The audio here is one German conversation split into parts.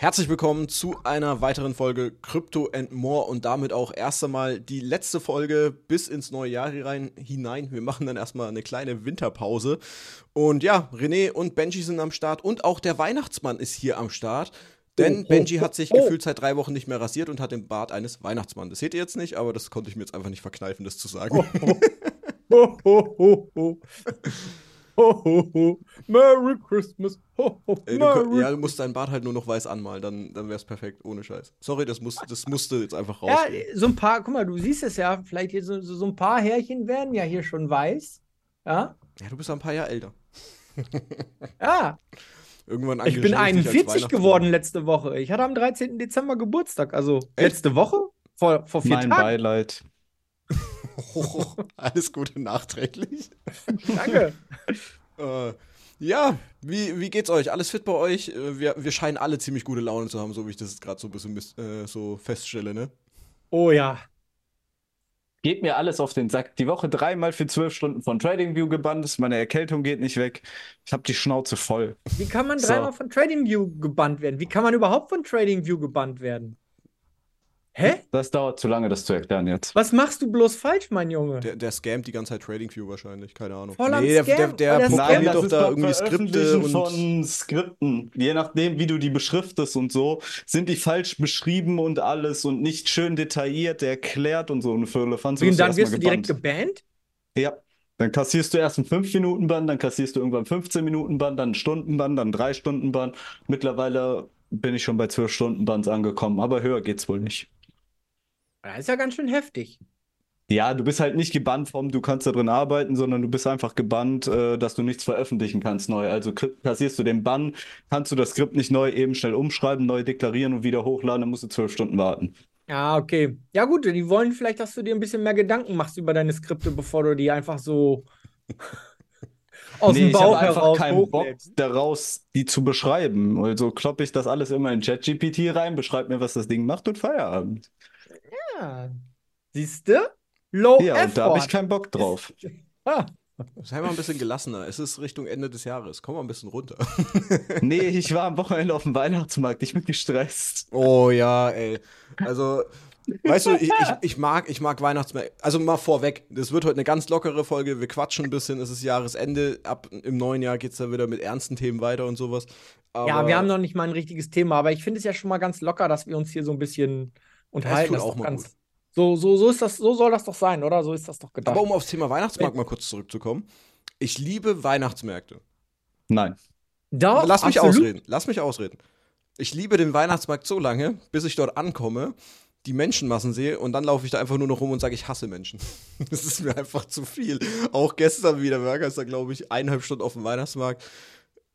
Herzlich willkommen zu einer weiteren Folge Crypto and More und damit auch erst einmal die letzte Folge bis ins neue Jahr rein, hinein. Wir machen dann erstmal eine kleine Winterpause. Und ja, René und Benji sind am Start und auch der Weihnachtsmann ist hier am Start. Denn Oh, Benji oh, hat sich oh. gefühlt seit drei Wochen nicht mehr rasiert und hat den Bart eines Weihnachtsmanns. Das seht ihr jetzt nicht, aber das konnte ich mir jetzt einfach nicht verkneifen, das zu sagen. Ho, ho, ho, ho. Ho, ho, ho. Merry Christmas. Ho, ho. Ey, du, Merry könnt- ja, du musst deinen Bart halt nur noch weiß anmalen, dann, dann wär's perfekt, ohne Scheiß. Sorry, das, muss, das musste jetzt einfach Ja, rausgehen. so ein paar, guck mal, du siehst es ja, vielleicht hier so, so so ein paar Härchen werden ja hier schon weiß. Ja, Ja, du bist ein paar Jahre älter. ja. Irgendwann Ich bin engagiere dich als 41 Weihnachtsmann. geworden letzte Woche. Ich hatte am 13. Dezember Geburtstag. Also letzte Woche? Vor, vor vier Mein Tagen. Beileid. Alles Gute nachträglich. Danke. Äh, ja, wie, wie geht's euch? Alles fit bei euch? Äh, Wir, wir scheinen alle ziemlich gute Laune zu haben, so wie ich das jetzt gerade so ein bisschen äh, so feststelle, ne? Oh ja. Geht mir alles auf den Sack. Die Woche dreimal für zwölf Stunden von TradingView gebannt. Meine Erkältung geht nicht weg. Ich habe die Schnauze voll. Wie kann man So. dreimal von TradingView gebannt werden? Wie kann man überhaupt von TradingView gebannt werden? Hä? Das dauert zu lange, das zu erklären jetzt. Was machst du bloß falsch, mein Junge? Der, der scammt die ganze Zeit TradingView wahrscheinlich, keine Ahnung. Voll am nee, der, der, der das programmiert Scam- doch da irgendwie Skripte und. von Skripten. Je nachdem, wie du die beschriftest und so, sind die falsch beschrieben und alles und nicht schön detailliert erklärt und so eine Firlefanz. Und dann wirst du direkt gebannt? Ja. Dann kassierst du erst einen 5-Minuten-Bann, dann kassierst du irgendwann 15-Minuten-Bann, dann einen Stunden-Bann, dann 3-Stunden-Bann. Mittlerweile bin ich schon bei 12-Stunden-Banns angekommen, aber höher geht's wohl nicht. Das ist ja ganz schön heftig. Ja, du bist halt nicht gebannt vom, du kannst da drin arbeiten, sondern du bist einfach gebannt, äh, dass du nichts veröffentlichen kannst neu. Also kassierst du den Bann, kannst du das Skript nicht neu eben schnell umschreiben, neu deklarieren und wieder hochladen, dann musst du zwölf Stunden warten. Ja, okay. Ja, gut, die wollen vielleicht, dass du dir ein bisschen mehr Gedanken machst über deine Skripte, bevor du die einfach so aus Nee, dem ich Bauch habe einfach heraus keinen Bock daraus, die zu beschreiben. Also kloppe ich das alles immer in ChatGPT rein, beschreib mir, was das Ding macht und Feierabend. Ja. Siehst du? Low Ja, und da habe ich Effort. keinen Bock drauf. Ah, Sei mal ein bisschen gelassener. Es ist Richtung Ende des Jahres. Komm mal ein bisschen runter. Nee, ich war am Wochenende auf dem Weihnachtsmarkt, ich bin gestresst. Oh ja, ey. Also, weißt du, ich, ich, ich mag, ich mag Weihnachtsmärkte. Also mal vorweg, das wird heute eine ganz lockere Folge. Wir quatschen ein bisschen, es ist Jahresende. Ab im neuen Jahr geht es dann wieder mit ernsten Themen weiter und sowas. Aber ja, wir haben noch nicht mal ein richtiges Thema, aber ich finde es ja schon mal ganz locker, dass wir uns hier so ein bisschen unterhalten. tut Das ist auch ganz, gut. so, so, so ist das, so soll das doch sein, oder? So ist das doch gedacht. Aber um aufs Thema Weihnachtsmarkt mal kurz zurückzukommen. Ich liebe Weihnachtsmärkte. Nein. Doch, Lass mich absolut. ausreden. Lass mich ausreden. Ich liebe den Weihnachtsmarkt so lange, bis ich dort ankomme, die Menschenmassen sehe und dann laufe ich da einfach nur noch rum und sage, ich hasse Menschen. Das ist mir einfach zu viel. Auch gestern wieder, wir waren gestern, glaube ich, eineinhalb Stunden auf dem Weihnachtsmarkt.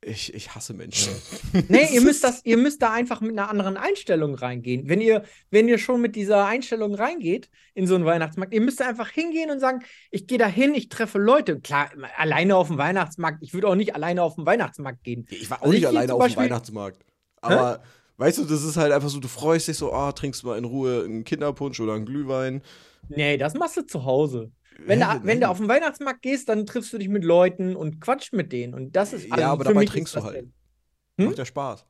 Ich, ich hasse Menschen. Nee, ihr müsst das, ihr müsst da einfach mit einer anderen Einstellung reingehen. Wenn ihr, wenn ihr schon mit dieser Einstellung reingeht in so einen Weihnachtsmarkt, ihr müsst da einfach hingehen und sagen, ich gehe da hin, ich treffe Leute. Klar, alleine auf dem Weihnachtsmarkt, ich würde auch nicht alleine auf den Weihnachtsmarkt gehen. Ich war auch Also nicht alleine auf dem Weihnachtsmarkt. Aber weißt du, das ist halt einfach so, du freust dich so, ah, trinkst mal in Ruhe einen Kinderpunsch oder einen Glühwein. Nee, das machst du zu Hause. Wenn, Hä, du, wenn du auf den Weihnachtsmarkt gehst, dann triffst du dich mit Leuten und quatscht mit denen. Und das ist Ja, aber dabei trinkst du halt. Hm? Macht ja Spaß.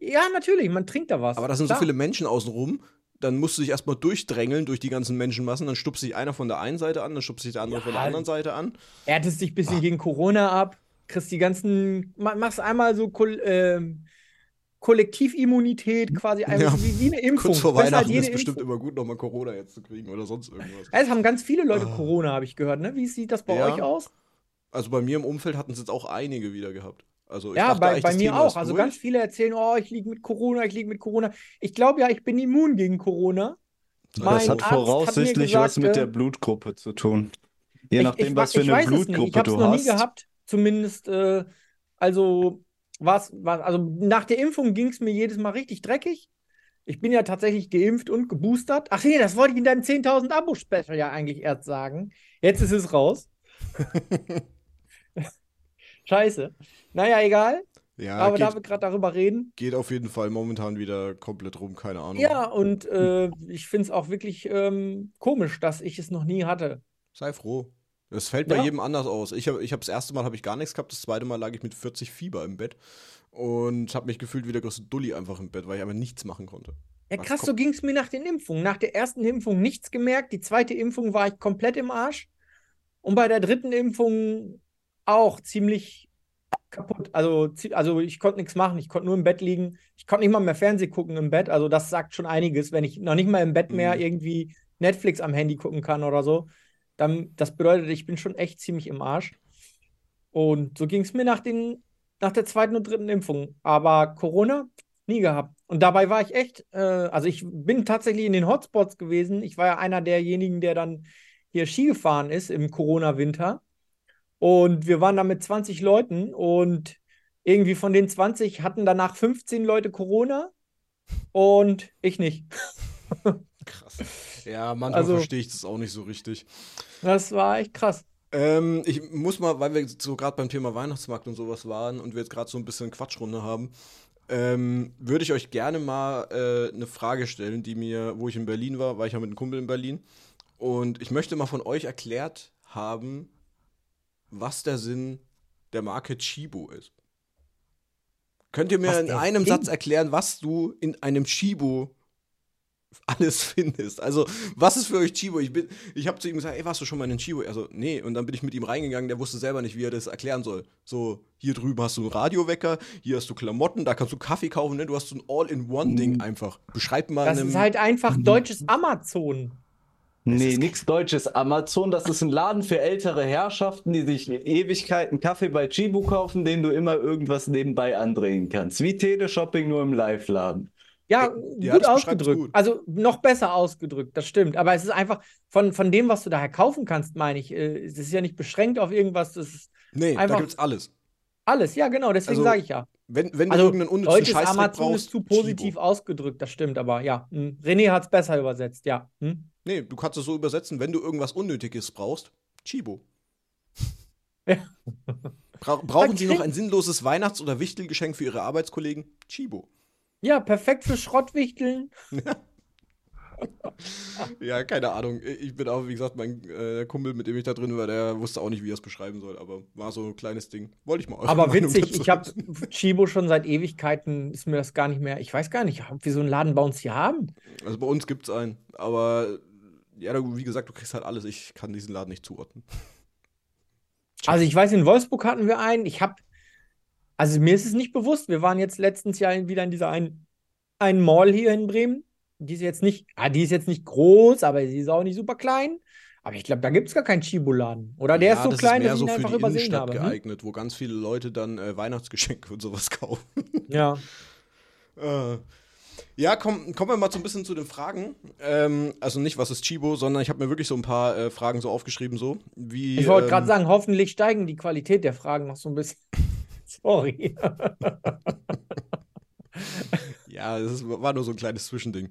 Ja, natürlich, man trinkt da was. Aber da sind so viele Menschen außenrum, dann musst du dich erstmal durchdrängeln durch die ganzen Menschenmassen, dann stupst sich einer von der einen Seite an, dann stupst sich der andere Ja. von der anderen Seite an. Erntest dich ein bisschen gegen Corona ab, kriegst die ganzen, ma- machst einmal so ähm, Kollektivimmunität quasi, einmal Ja. wie, wie eine Impfung. Kurz vor als Weihnachten jede ist bestimmt Impfung. immer gut, nochmal Corona jetzt zu kriegen oder sonst irgendwas. Ja, Es haben ganz viele Leute Ah. Corona, habe ich gehört, ne? Wie sieht das bei Ja. euch aus? Also bei mir im Umfeld hatten es jetzt auch einige wieder gehabt. Also ich Ja, bei, bei mir Thema auch. Also ganz viele erzählen, oh, ich liege mit Corona, ich liege mit Corona. Ich glaube ja, ich bin immun gegen Corona. Mein Das hat Arzt hat voraussichtlich gesagt, was mit äh, der Blutgruppe zu tun. Je Ich, nachdem, ich, was wa- für ich eine weiß es nicht. Ich Blutgruppe habe es du noch nie hast. gehabt. Zumindest, äh, also, was, was, also nach der Impfung ging es mir jedes Mal richtig dreckig. Ich bin ja tatsächlich geimpft und geboostert. Ach nee, das wollte ich in deinem 10.000 Abo-Special ja eigentlich erst sagen. Jetzt ist es raus. Scheiße. Naja, egal. Ja, Aber da geht, wir gerade darüber reden. geht auf jeden Fall momentan wieder komplett rum, keine Ahnung. Ja, und äh, ich finde es auch wirklich ähm, komisch, dass ich es noch nie hatte. Sei froh. Das fällt bei ja. jedem anders aus. Ich habe ich hab das erste Mal habe ich gar nichts gehabt, das zweite Mal lag ich mit 40 Fieber im Bett und habe mich gefühlt wie der größte Dulli einfach im Bett, weil ich einfach nichts machen konnte. Ja, krass, so ging es mir nach den Impfungen. Nach der ersten Impfung nichts gemerkt, die zweite Impfung war ich komplett im Arsch und bei der dritten Impfung auch ziemlich kaputt. Also, also ich konnte nichts machen, ich konnte nur im Bett liegen. Ich konnte nicht mal mehr Fernsehen gucken im Bett. Also das sagt schon einiges, wenn ich noch nicht mal im Bett mehr mhm. irgendwie Netflix am Handy gucken kann oder so. Dann, das bedeutet, ich bin schon echt ziemlich im Arsch. Und so ging es mir nach, den, nach der zweiten und dritten Impfung. Aber Corona nie gehabt. Und dabei war ich echt, äh, also ich bin tatsächlich in den Hotspots gewesen. Ich war ja einer derjenigen, der dann hier Ski gefahren ist im Corona-Winter. Und wir waren da mit 20 Leuten und irgendwie von den 20 hatten danach 15 Leute Corona und ich nicht. Krass. Ja, manchmal also, verstehe ich das auch nicht so richtig. Das war echt krass. Ähm, ich muss mal, weil wir so gerade beim Thema Weihnachtsmarkt und sowas waren und wir jetzt gerade so ein bisschen Quatschrunde haben, ähm, würde ich euch gerne mal äh, eine Frage stellen, die mir, wo ich in Berlin war, war ich ja mit einem Kumpel in Berlin. Und ich möchte mal von euch erklärt haben, was der Sinn der Marke Chibo ist. Könnt ihr mir was in einem Satz erklären, was du in einem Chibo alles findest. Also, was ist für euch Chibo? Ich, ich habe zu ihm gesagt, ey, warst du schon mal in Chibo? Also, nee. Und dann bin ich mit ihm reingegangen, der wusste selber nicht, wie er das erklären soll. So, hier drüben hast du einen Radiowecker, hier hast du Klamotten, da kannst du Kaffee kaufen, ne? Du hast so ein All-in-One-Ding mhm. einfach. Beschreib mal. Das ist halt einfach mhm. deutsches Amazon. Nee, nichts Deutsches. Amazon, das ist ein Laden für ältere Herrschaften, die sich Ewigkeiten Kaffee bei Chibu kaufen, den du immer irgendwas nebenbei andrehen kannst. Wie Teleshopping nur im Live-Laden. Ja, ja, gut ausgedrückt. Gut. Also noch besser ausgedrückt, das stimmt. Aber es ist einfach von, von dem, was du daher kaufen kannst, meine ich. Äh, es ist ja nicht beschränkt auf irgendwas. Das ist nee, einfach da gibt's alles. Alles, ja, genau, deswegen also, sage ich ja. Wenn, wenn du also, irgendeinen unnützen deutsches Scheißdreck Amazon brauchst, ist zu positiv Chibo. ausgedrückt, das stimmt, aber ja. Hm. René hat es besser übersetzt, ja. Hm? Nee, du kannst es so übersetzen, wenn du irgendwas Unnötiges brauchst, Chibo. Ja. Bra brauchen Sie noch ein sinnloses Weihnachts- oder Wichtelgeschenk für Ihre Arbeitskollegen? Chibo. Ja, perfekt für Schrottwichteln. ja, keine Ahnung. Ich bin auch, wie gesagt, mein äh, Kumpel, mit dem ich da drin war, der wusste auch nicht, wie er es beschreiben soll, aber war so ein kleines Ding. Wollte ich mal Aber Meinung witzig, ich habe Chibo schon seit Ewigkeiten, ist mir das gar nicht mehr, ich weiß gar nicht, ob wir so einen Laden bei uns hier haben. Also bei uns gibt es einen, aber ja, wie gesagt, du kriegst halt alles. Ich kann diesen Laden nicht zuordnen. Also ich weiß, in Wolfsburg hatten wir einen. Ich habe also mir ist es nicht bewusst. Wir waren jetzt letztens Jahr wieder in dieser einen, einen Mall hier in Bremen. Die ist jetzt nicht, ah, die ist jetzt nicht groß, aber sie ist auch nicht super klein. Aber ich glaube, da gibt es gar keinen Chiboladen. Oder der ja, ist so das klein, ist dass ich ihn so einfach für die übersehen Innenstadt habe. Hm? geeignet, hm? wo ganz viele Leute dann äh, Weihnachtsgeschenke und sowas kaufen. Ja. äh. Ja, komm, kommen wir mal so ein bisschen zu den Fragen. Ähm, also nicht, was ist Chibo, sondern ich habe mir wirklich so ein paar äh, Fragen so aufgeschrieben, so wie. Ich wollte ähm, gerade sagen, hoffentlich steigen die Qualität der Fragen noch so ein bisschen. Sorry. ja, das war nur so ein kleines Zwischending.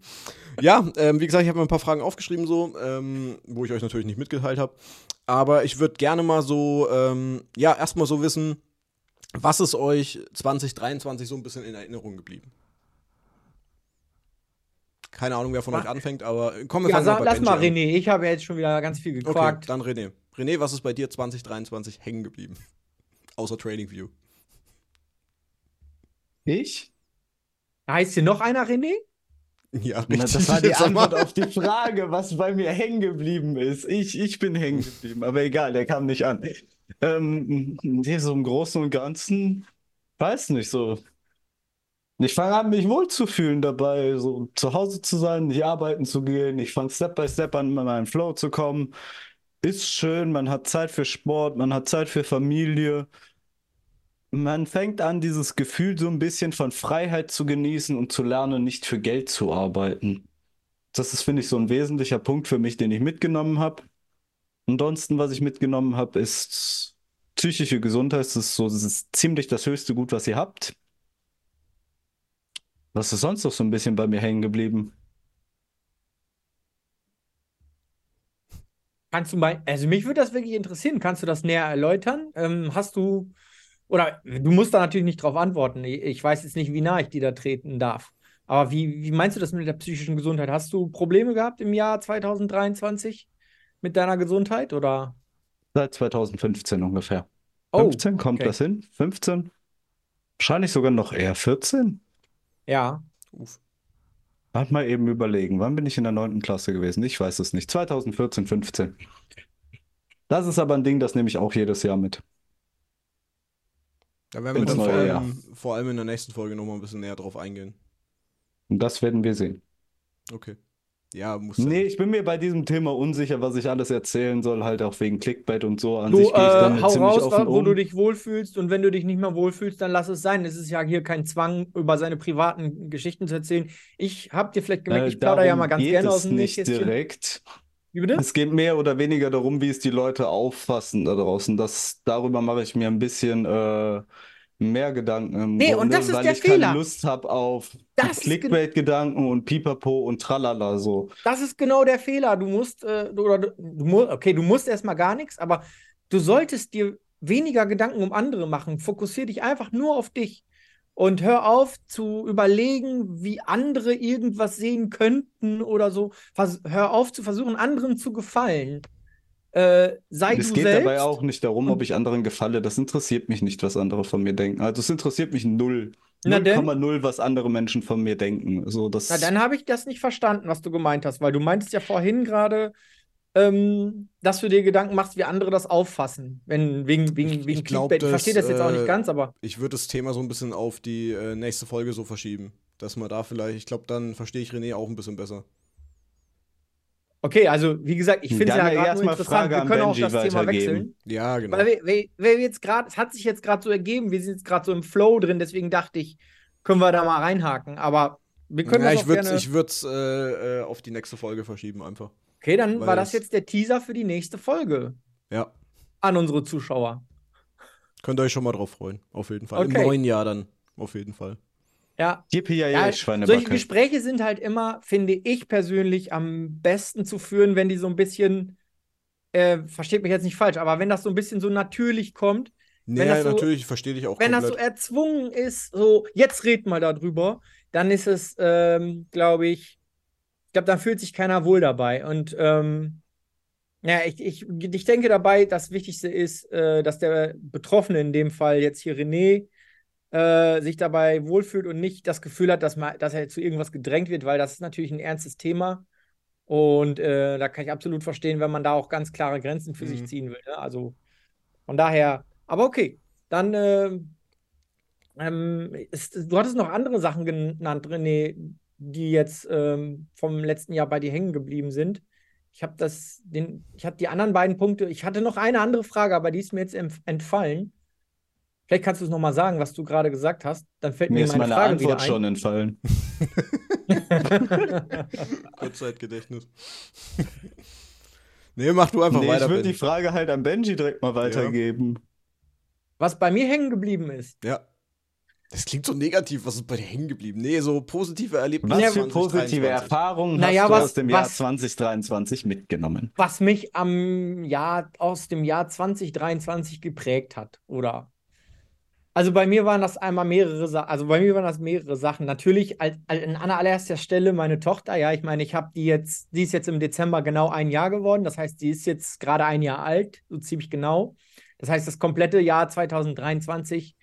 Ja, ähm, wie gesagt, ich habe mir ein paar Fragen aufgeschrieben, so, ähm, wo ich euch natürlich nicht mitgeteilt habe. Aber ich würde gerne mal so, ähm, ja, erstmal so wissen, was ist euch 2023 so ein bisschen in Erinnerung geblieben? Keine Ahnung, wer von Mach. euch anfängt, aber kommen wir ja, mal bei Lass mal René, ich habe ja jetzt schon wieder ganz viel gefragt. Okay, dann René. René, was ist bei dir 2023 hängen geblieben? Außer Trading View. Ich? Heißt hier noch einer René? Ja, richtig. Na, das war die Antwort auf die Frage, was bei mir hängen geblieben ist. Ich, ich bin hängen geblieben, aber egal, der kam nicht an. Ähm, nee, so im Großen und Ganzen, weiß nicht so. Ich fange an, mich wohlzufühlen dabei, so zu Hause zu sein, nicht arbeiten zu gehen. Ich fange Step by Step an, in meinen Flow zu kommen. Ist schön, man hat Zeit für Sport, man hat Zeit für Familie man fängt an, dieses Gefühl so ein bisschen von Freiheit zu genießen und zu lernen, nicht für Geld zu arbeiten. Das ist, finde ich, so ein wesentlicher Punkt für mich, den ich mitgenommen habe. Ansonsten, was ich mitgenommen habe, ist psychische Gesundheit. Das ist so das ist ziemlich das höchste Gut, was ihr habt. Was ist sonst noch so ein bisschen bei mir hängen geblieben? Kannst du mal, also mich würde das wirklich interessieren. Kannst du das näher erläutern? Ähm, hast du oder du musst da natürlich nicht drauf antworten. Ich weiß jetzt nicht, wie nah ich dir da treten darf. Aber wie, wie meinst du das mit der psychischen Gesundheit? Hast du Probleme gehabt im Jahr 2023 mit deiner Gesundheit oder? Seit 2015 ungefähr. Oh, 15 kommt okay. das hin? 15? Wahrscheinlich sogar noch eher 14? Ja. Uff. Warte mal eben überlegen. Wann bin ich in der 9. Klasse gewesen? Ich weiß es nicht. 2014, 15. Das ist aber ein Ding, das nehme ich auch jedes Jahr mit. Da werden wir dann vor allem, vor allem in der nächsten Folge nochmal ein bisschen näher drauf eingehen. Und das werden wir sehen. Okay. Ja, muss Nee, ich bin mir bei diesem Thema unsicher, was ich alles erzählen soll, halt auch wegen Clickbait und so. An Du, sich gehe ich äh, damit hau ziemlich raus, offen wo um. du dich wohlfühlst und wenn du dich nicht mehr wohlfühlst, dann lass es sein. Es ist ja hier kein Zwang, über seine privaten Geschichten zu erzählen. Ich hab dir vielleicht gemerkt, Äh, ich plaudere ja mal ganz gerne aus dem nicht direkt. Wie bitte? Es geht mehr oder weniger darum, wie es die Leute auffassen da draußen. Das, darüber mache ich mir ein bisschen äh, mehr Gedanken im Nee, und Grunde, das ist weil der ich Fehler. keine Lust habe auf Clickbait-Gedanken und Pipapo und Tralala so. Das ist genau der Fehler. Du musst, äh, du, oder du, okay, du musst erstmal gar nichts, aber du solltest dir weniger Gedanken um andere machen. Fokussier dich einfach nur auf dich und hör auf zu überlegen, wie andere irgendwas sehen könnten oder so. Vers hör auf zu versuchen, anderen zu gefallen. Äh, sei Es geht selbst. dabei auch nicht darum, ob ich anderen gefalle. Das interessiert mich nicht, was andere von mir denken. Also es interessiert mich null. Na denn? 0,0, was andere Menschen von mir denken. So, das, Na, dann habe ich das nicht verstanden, was du gemeint hast, weil du meintest ja vorhin gerade, ähm, dass du dir Gedanken machst, wie andere das auffassen. Wenn, wegen, wegen, Ich- wegen ich glaub, Clickbait. Ich verstehe das jetzt auch nicht äh, ganz, aber. Ich würde das Thema so ein bisschen auf die äh, nächste Folge so verschieben. Dass man da vielleicht, ich glaube, dann verstehe ich René auch ein bisschen besser. Okay, also wie gesagt, ich finde es ja ja gerade erst nur mal interessant. Frage Wir können auch das Thema wechseln. Ja, genau. Weil wir, wir, wir jetzt gerade, es hat sich jetzt gerade so ergeben, wir sind jetzt gerade so im Flow drin, deswegen dachte ich, können wir da mal reinhaken. Aber wir können ja, das ich auch würde gerne. ich würd's, äh, äh, auf die nächste Folge verschieben einfach. Okay, dann weil war das jetzt der Teaser für die nächste Folge Ja. an unsere Zuschauer. Könnt ihr euch schon mal drauf freuen. Auf jeden Fall. Okay. Im neuen Jahr dann. Auf jeden Fall. Ja, Yippie, ja, Ja, ja, solche. Gespräche sind halt immer, finde ich persönlich, am besten zu führen, wenn die so ein bisschen, äh, versteht mich jetzt nicht falsch, aber wenn das so ein bisschen so natürlich kommt, Nee, das so- natürlich, ich verstehe dich auch wenn das so komplett. erzwungen ist, so, jetzt red mal darüber, dann ist es, ähm, glaube ich, ich glaube, dann fühlt sich keiner wohl dabei. Und ähm, ja, ich, ich, ich denke dabei, das Wichtigste ist, äh, dass der Betroffene, in dem Fall jetzt hier René, äh, sich dabei wohlfühlt und nicht das Gefühl hat, dass, man, dass er zu irgendwas gedrängt wird, weil das ist natürlich ein ernstes Thema. Und äh, da kann ich absolut verstehen, wenn man da auch ganz klare Grenzen für sich Mhm. ziehen will. Ne? Also von daher, aber okay, dann ähm, ähm, ist, du hattest noch andere Sachen genannt, René, die jetzt ähm, vom letzten Jahr bei dir hängen geblieben sind. Ich habe das, den, ich habe die anderen beiden Punkte. Ich hatte noch eine andere Frage, aber die ist mir jetzt entfallen. Vielleicht kannst du es noch mal sagen, was du gerade gesagt hast. Dann fällt Mir mir ist meine meine Frage Antwort wieder schon entfallen. ein. Kurzzeitgedächtnis. nee, mach du einfach Nee, weiter, ich würde die Frage halt an Benji direkt mal weitergeben. was bei mir hängen geblieben ist. Ja. Das klingt so negativ, was ist bei dir hängen geblieben? Nee, so positive Erlebnisse. Was für positive 2023. Erfahrungen Naja, hast du was- aus dem Jahr was- 2023 mitgenommen? was mich am Jahr aus dem Jahr 2023 geprägt hat, oder? Also bei mir waren das einmal mehrere Sachen, also bei mir waren das mehrere Sachen. Natürlich als, als, an allererster Stelle meine Tochter, ja, ich meine, ich habe die jetzt, die ist jetzt im Dezember genau ein Jahr geworden, das heißt, die ist jetzt gerade ein Jahr alt, so ziemlich genau. Das heißt, das komplette Jahr 2023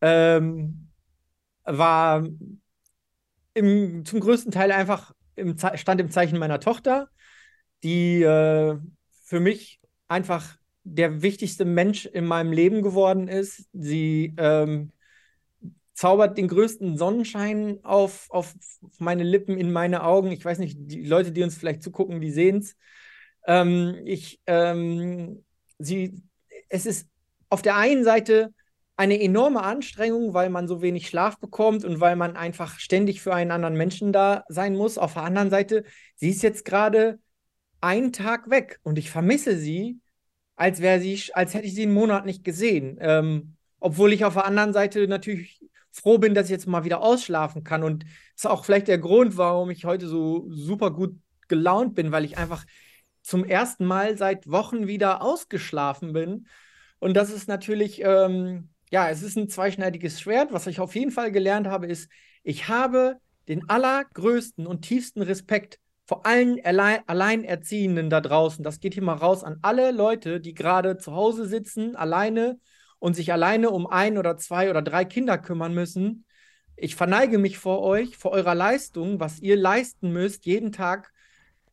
ähm, war im, zum größten Teil einfach im, stand im Zeichen meiner Tochter, die äh, für mich einfach der wichtigste Mensch in meinem Leben geworden ist. Sie ähm, zaubert den größten Sonnenschein auf, auf meine Lippen, in meine Augen. Ich weiß nicht, die Leute, die uns vielleicht zugucken, die sehen es. Ähm, ich, ähm, sie, es ist auf der einen Seite eine enorme Anstrengung, weil man so wenig Schlaf bekommt und weil man einfach ständig für einen anderen Menschen da sein muss. Auf der anderen Seite, sie ist jetzt gerade einen Tag weg und ich vermisse sie, als wäre sie, als hätte ich sie einen Monat nicht gesehen. Ähm, obwohl ich auf der anderen Seite natürlich froh bin, dass ich jetzt mal wieder ausschlafen kann. Und das ist auch vielleicht der Grund, warum ich heute so super gut gelaunt bin, weil ich einfach zum ersten Mal seit Wochen wieder ausgeschlafen bin. Und das ist natürlich, ähm, ja, es ist ein zweischneidiges Schwert. Was ich auf jeden Fall gelernt habe, ist, ich habe den allergrößten und tiefsten Respekt vor allen Allein Alleinerziehenden da draußen, das geht hier mal raus an alle Leute, die gerade zu Hause sitzen, alleine und sich alleine um ein oder zwei oder drei Kinder kümmern müssen. Ich verneige mich vor euch, vor eurer Leistung, was ihr leisten müsst, jeden Tag.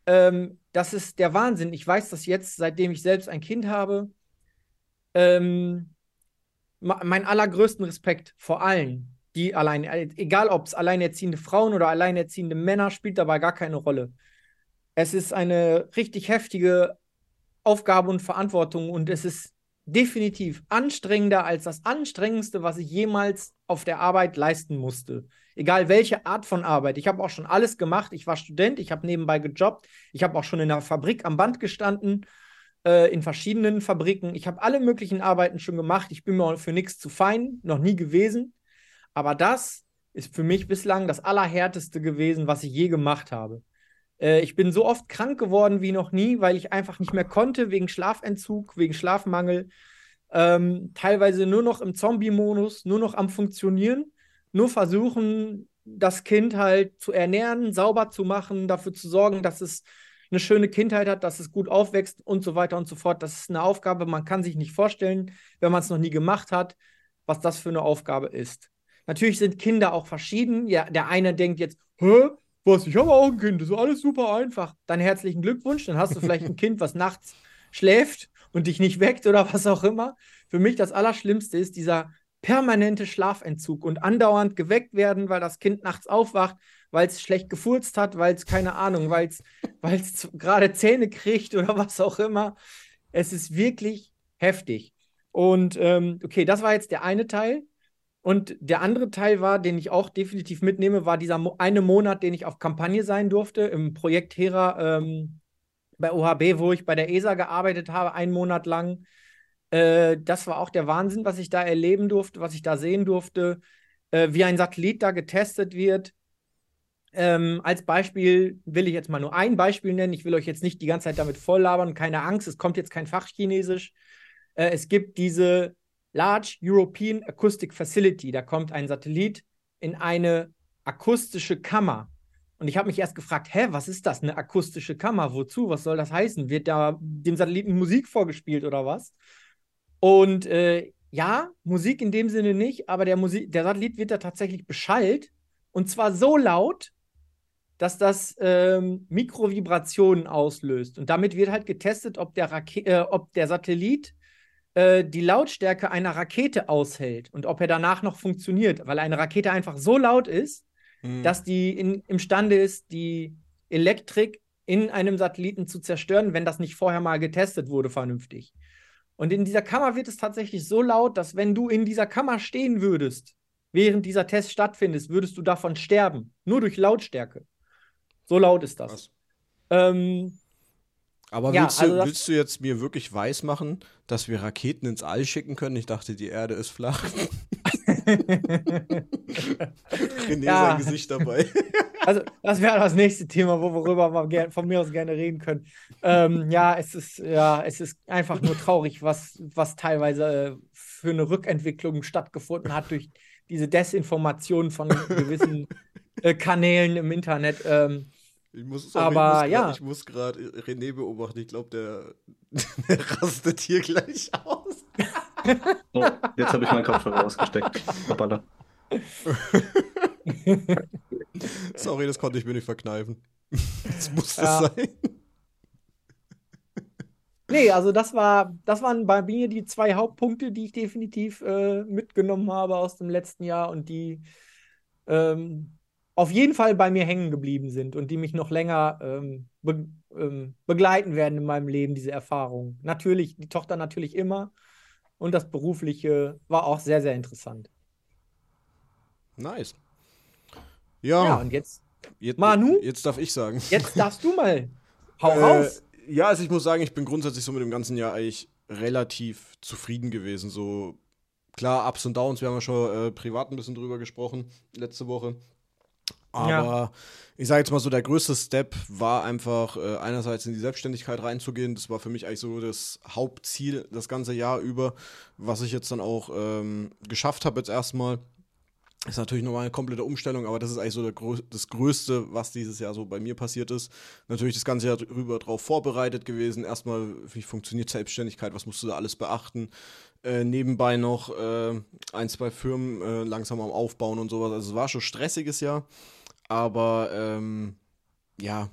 Ähm, das ist der Wahnsinn. Ich weiß das jetzt, seitdem ich selbst ein Kind habe. Ähm, mein allergrößten Respekt vor allen, die allein, egal ob es alleinerziehende Frauen oder alleinerziehende Männer, spielt dabei gar keine Rolle. Es ist eine richtig heftige Aufgabe und Verantwortung und es ist definitiv anstrengender als das anstrengendste, was ich jemals auf der Arbeit leisten musste. Egal welche Art von Arbeit. Ich habe auch schon alles gemacht. Ich war Student, ich habe nebenbei gejobbt, ich habe auch schon in der Fabrik am Band gestanden, äh, in verschiedenen Fabriken. Ich habe alle möglichen Arbeiten schon gemacht. Ich bin mir für nichts zu fein, noch nie gewesen. Aber das ist für mich bislang das Allerhärteste gewesen, was ich je gemacht habe. Äh, ich bin so oft krank geworden wie noch nie, weil ich einfach nicht mehr konnte, wegen Schlafentzug, wegen Schlafmangel. Ähm, teilweise nur noch im Zombie-Modus, nur noch am Funktionieren, nur versuchen, das Kind halt zu ernähren, sauber zu machen, dafür zu sorgen, dass es eine schöne Kindheit hat, dass es gut aufwächst und so weiter und so fort. Das ist eine Aufgabe, man kann sich nicht vorstellen, wenn man es noch nie gemacht hat, was das für eine Aufgabe ist. Natürlich sind Kinder auch verschieden. Ja, der eine denkt jetzt, hä, was, ich habe auch ein Kind, das ist alles super einfach. Dann herzlichen Glückwunsch, dann hast du vielleicht ein Kind, was nachts schläft und dich nicht weckt oder was auch immer. Für mich das Allerschlimmste ist dieser permanente Schlafentzug und andauernd geweckt werden, weil das Kind nachts aufwacht, weil es schlecht gefurzt hat, weil es keine Ahnung, weil es gerade Zähne kriegt oder was auch immer. Es ist wirklich heftig. Und ähm, okay, das war jetzt der eine Teil. Und der andere Teil war, den ich auch definitiv mitnehme, war dieser Mo eine Monat, den ich auf Kampagne sein durfte im Projekt Hera ähm, bei OHB, wo ich bei der ESA gearbeitet habe, einen Monat lang. Äh, das war auch der Wahnsinn, was ich da erleben durfte, was ich da sehen durfte, äh, wie ein Satellit da getestet wird. Ähm, als Beispiel will ich jetzt mal nur ein Beispiel nennen. Ich will euch jetzt nicht die ganze Zeit damit voll labern. Keine Angst, es kommt jetzt kein Fachchinesisch. Äh, es gibt diese Large European Acoustic Facility. Da kommt ein Satellit in eine akustische Kammer. Und ich habe mich erst gefragt, hä, was ist das? Eine akustische Kammer? Wozu? Was soll das heißen? Wird da dem Satelliten Musik vorgespielt oder was? Und äh, ja, Musik in dem Sinne nicht, aber der, Musik, der Satellit wird da tatsächlich beschallt. Und zwar so laut, dass das ähm, Mikrovibrationen auslöst. Und damit wird halt getestet, ob der, Rake äh, ob der Satellit äh, die Lautstärke einer Rakete aushält und ob er danach noch funktioniert, weil eine Rakete einfach so laut ist, mhm. dass die in, imstande ist, die Elektrik in einem Satelliten zu zerstören, wenn das nicht vorher mal getestet wurde vernünftig. Und in dieser Kammer wird es tatsächlich so laut, dass wenn du in dieser Kammer stehen würdest, während dieser Test stattfindet, würdest du davon sterben. Nur durch Lautstärke. So laut ist das. Ähm, aber ja, willst, du, also willst du jetzt mir wirklich weismachen, dass wir Raketen ins All schicken können? Ich dachte, die Erde ist flach. René ja. sein Gesicht dabei. also, das wäre das nächste Thema, worüber wir von mir aus gerne reden können. Ähm, ja, es ist, ja, es ist einfach nur traurig, was, was teilweise äh, für eine Rückentwicklung stattgefunden hat durch diese Desinformation von gewissen Kanälen im Internet. Ähm, ich muss, sorry, aber ich ja. Ich muss gerade René beobachten. Ich glaube, der, der rastet hier gleich aus. oh, jetzt habe ich meinen Kopfhörer rausgesteckt. Hoppala. sorry, das konnte ich mir nicht verkneifen. Das muss das ja. sein. Nee, also das war, das waren bei mir die zwei Hauptpunkte, die ich definitiv äh, mitgenommen habe aus dem letzten Jahr und die ähm, auf jeden Fall bei mir hängen geblieben sind und die mich noch länger ähm, be ähm, begleiten werden in meinem Leben, diese Erfahrung. Natürlich, die Tochter natürlich immer. Und das Berufliche war auch sehr, sehr interessant. Nice. Ja. Ja, und jetzt, jetzt Manu? Jetzt darf ich sagen. Jetzt darfst du mal. Hau äh, raus. Ja, also ich muss sagen, ich bin grundsätzlich so mit dem ganzen Jahr eigentlich relativ zufrieden gewesen. So, klar, Ups und Downs, wir haben ja schon äh, privat ein bisschen drüber gesprochen letzte Woche. Aber ja. ich sage jetzt mal so, der größte Step war einfach äh, einerseits in die Selbstständigkeit reinzugehen. Das war für mich eigentlich so das Hauptziel das ganze Jahr über, was ich jetzt dann auch ähm, geschafft habe jetzt erstmal. Ist natürlich nochmal eine komplette Umstellung, aber das ist eigentlich so Grö das Größte, was dieses Jahr so bei mir passiert ist. Natürlich das ganze Jahr drüber drauf vorbereitet gewesen. Erstmal, wie funktioniert Selbstständigkeit, was musst du da alles beachten. Äh, nebenbei noch äh, ein, zwei Firmen äh, langsam am Aufbauen und sowas. Also es war schon stressiges Jahr, aber ähm, ja,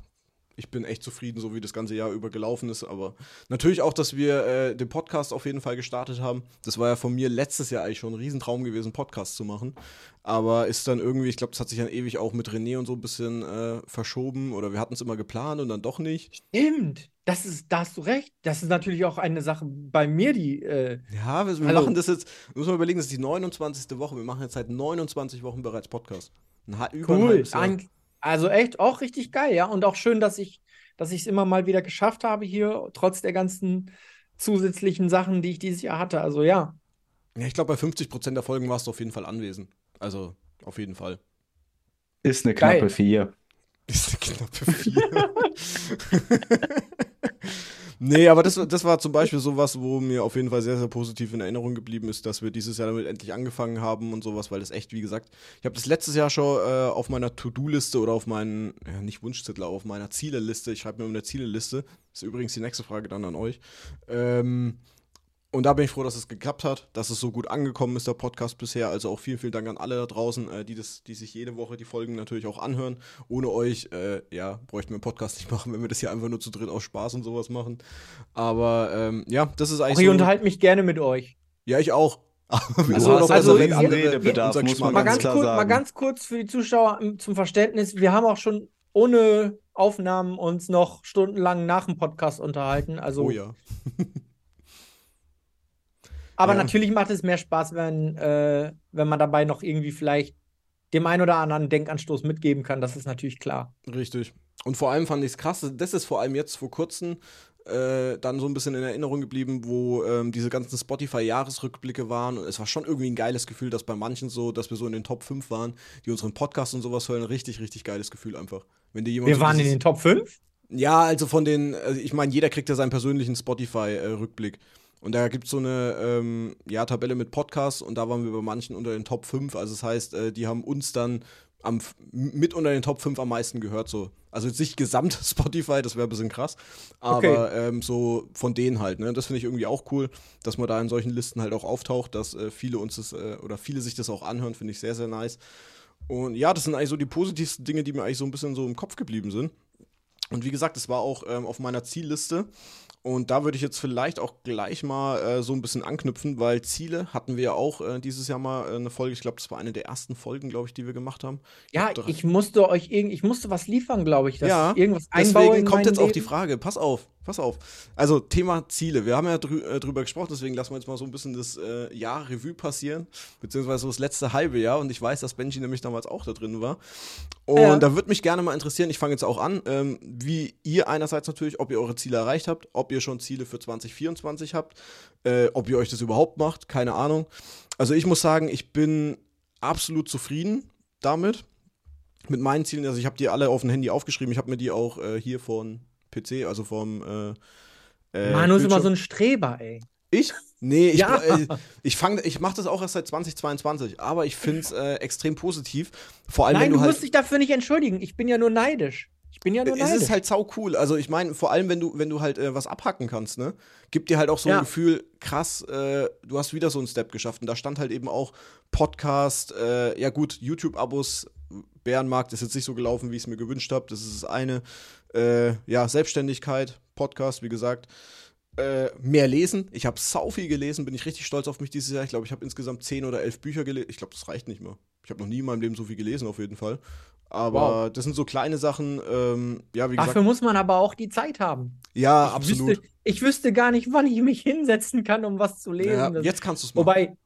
ich bin echt zufrieden, so wie das ganze Jahr über gelaufen ist. Aber natürlich auch, dass wir äh, den Podcast auf jeden Fall gestartet haben. Das war ja von mir letztes Jahr eigentlich schon ein Riesentraum gewesen, Podcast zu machen. Aber ist dann irgendwie, ich glaube, das hat sich dann ewig auch mit René und so ein bisschen äh, verschoben. Oder wir hatten es immer geplant und dann doch nicht. Stimmt. Das ist, da hast du recht. Das ist natürlich auch eine Sache bei mir, die. Äh, ja, wir, wir also, machen das jetzt, muss man überlegen, das ist die 29. Woche. Wir machen jetzt seit 29 Wochen bereits Podcast. Ein, über cool. Ein also echt auch richtig geil, ja. Und auch schön, dass ich dass ich es immer mal wieder geschafft habe hier, trotz der ganzen zusätzlichen Sachen, die ich dieses Jahr hatte. Also ja. Ja, ich glaube, bei 50 Prozent der Folgen warst du auf jeden Fall anwesend. Also auf jeden Fall. Ist eine knappe 4. Ist eine knappe 4. Nee, aber das, das war zum Beispiel sowas, wo mir auf jeden Fall sehr, sehr positiv in Erinnerung geblieben ist, dass wir dieses Jahr damit endlich angefangen haben und sowas, weil das echt, wie gesagt, ich habe das letztes Jahr schon äh, auf meiner To-Do-Liste oder auf meinen, ja, nicht Wunschzettel, auf meiner Zieleliste, ich schreibe mir eine Zieleliste, ist übrigens die nächste Frage dann an euch, ähm, und da bin ich froh, dass es geklappt hat, dass es so gut angekommen ist, der Podcast bisher. Also auch vielen, vielen Dank an alle da draußen, äh, die, das, die sich jede Woche die Folgen natürlich auch anhören. Ohne euch, äh, ja, bräuchten wir einen Podcast nicht machen, wenn wir das hier einfach nur zu dritt aus Spaß und sowas machen. Aber ähm, ja, das ist eigentlich. Auch ich so, unterhalte mich gerne mit euch. Ja, ich auch. also, also, also Redebedarf, muss man mal ganz, kurz, mal ganz kurz für die Zuschauer ähm, zum Verständnis. Wir haben auch schon ohne Aufnahmen uns noch stundenlang nach dem Podcast unterhalten. Also, oh ja. Aber ja. natürlich macht es mehr Spaß, wenn, äh, wenn man dabei noch irgendwie vielleicht dem einen oder anderen Denkanstoß mitgeben kann. Das ist natürlich klar. Richtig. Und vor allem fand ich es krass, das ist vor allem jetzt vor kurzem äh, dann so ein bisschen in Erinnerung geblieben, wo ähm, diese ganzen Spotify-Jahresrückblicke waren. Und es war schon irgendwie ein geiles Gefühl, dass bei manchen so, dass wir so in den Top 5 waren, die unseren Podcast und sowas hören. Richtig, richtig geiles Gefühl einfach. Wenn dir jemand wir so waren in den Top 5? Ja, also von den, also ich meine, jeder kriegt ja seinen persönlichen Spotify-Rückblick. Äh, und da gibt es so eine ähm, ja, Tabelle mit Podcasts und da waren wir bei manchen unter den Top 5. Also das heißt, äh, die haben uns dann am, mit unter den Top 5 am meisten gehört. So. Also jetzt nicht gesamt Spotify, das wäre ein bisschen krass. Aber okay. ähm, so von denen halt. Ne? Das finde ich irgendwie auch cool, dass man da in solchen Listen halt auch auftaucht, dass äh, viele uns das äh, oder viele sich das auch anhören, finde ich sehr, sehr nice. Und ja, das sind eigentlich so die positivsten Dinge, die mir eigentlich so ein bisschen so im Kopf geblieben sind. Und wie gesagt, das war auch ähm, auf meiner Zielliste. Und da würde ich jetzt vielleicht auch gleich mal äh, so ein bisschen anknüpfen, weil Ziele hatten wir ja auch äh, dieses Jahr mal äh, eine Folge. Ich glaube, das war eine der ersten Folgen, glaube ich, die wir gemacht haben. Ja, ich musste euch irgend, ich musste was liefern, glaube ich, dass ja, ich irgendwas. Deswegen kommt jetzt Leben. auch die Frage. Pass auf, pass auf. Also Thema Ziele. Wir haben ja drü äh, drüber gesprochen, deswegen lassen wir jetzt mal so ein bisschen das äh, Jahr Revue passieren, beziehungsweise so das letzte halbe Jahr. Und ich weiß, dass Benji nämlich damals auch da drin war. Und ja. da würde mich gerne mal interessieren. Ich fange jetzt auch an, ähm, wie ihr einerseits natürlich, ob ihr eure Ziele erreicht habt, ob ihr schon Ziele für 2024 habt, äh, ob ihr euch das überhaupt macht, keine Ahnung. Also ich muss sagen, ich bin absolut zufrieden damit mit meinen Zielen. Also ich habe die alle auf dem Handy aufgeschrieben. Ich habe mir die auch äh, hier von PC, also vom äh, äh, Manu ist immer so ein Streber, ey. Ich? Nee, ich, ja. äh, ich, ich mache das auch erst seit 2022, aber ich finde es äh, extrem positiv. Vor allem, Nein, wenn du, du halt musst dich dafür nicht entschuldigen. Ich bin ja nur neidisch. Ich bin ja nur neidisch. Es ist halt sau cool. Also ich meine, vor allem, wenn du, wenn du halt äh, was abhacken kannst, ne? Gibt dir halt auch so ja. ein Gefühl, krass, äh, du hast wieder so einen Step geschafft. Und da stand halt eben auch Podcast, äh, ja gut, YouTube-Abos, Bärenmarkt ist jetzt nicht so gelaufen, wie ich es mir gewünscht habe. Das ist das eine. Äh, ja, Selbstständigkeit, Podcast, wie gesagt. Äh, mehr lesen. Ich habe sau viel gelesen, bin ich richtig stolz auf mich dieses Jahr. Ich glaube, ich habe insgesamt zehn oder elf Bücher gelesen. Ich glaube, das reicht nicht mehr. Ich habe noch nie in meinem Leben so viel gelesen, auf jeden Fall. Aber wow. das sind so kleine Sachen. Ähm, ja, wie gesagt. Dafür muss man aber auch die Zeit haben. Ja, ich absolut. Wüsste, ich wüsste gar nicht, wann ich mich hinsetzen kann, um was zu lesen. Ja, jetzt kannst du es machen. Wobei.